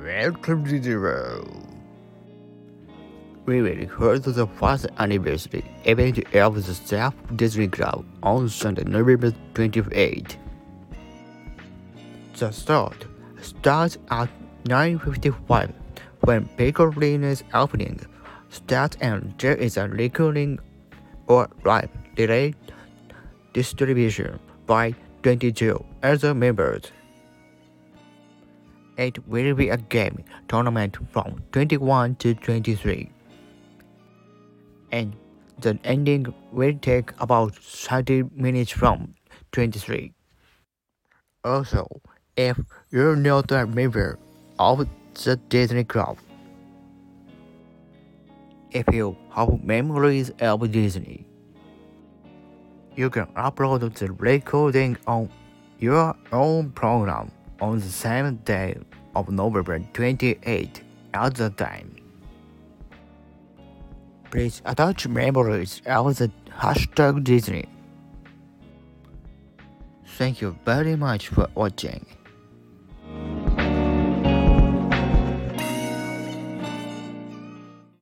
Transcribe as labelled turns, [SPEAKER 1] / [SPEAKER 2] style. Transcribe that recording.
[SPEAKER 1] Welcome to Zero. We will hold the first anniversary event of the South Disney Club on Sunday, November 28. The start starts at 9.55 when Baker Lane opening starts and there is a recurring or live delay distribution by 22 other members. It will be a game tournament from 21 to 23. And the ending will take about 30 minutes from 23. Also, if you're not a member of the Disney Club, if you have memories of Disney, you can upload the recording on your own program on the same day of November 28 at the time. Please attach memories of the hashtag Disney. Thank you very much for watching.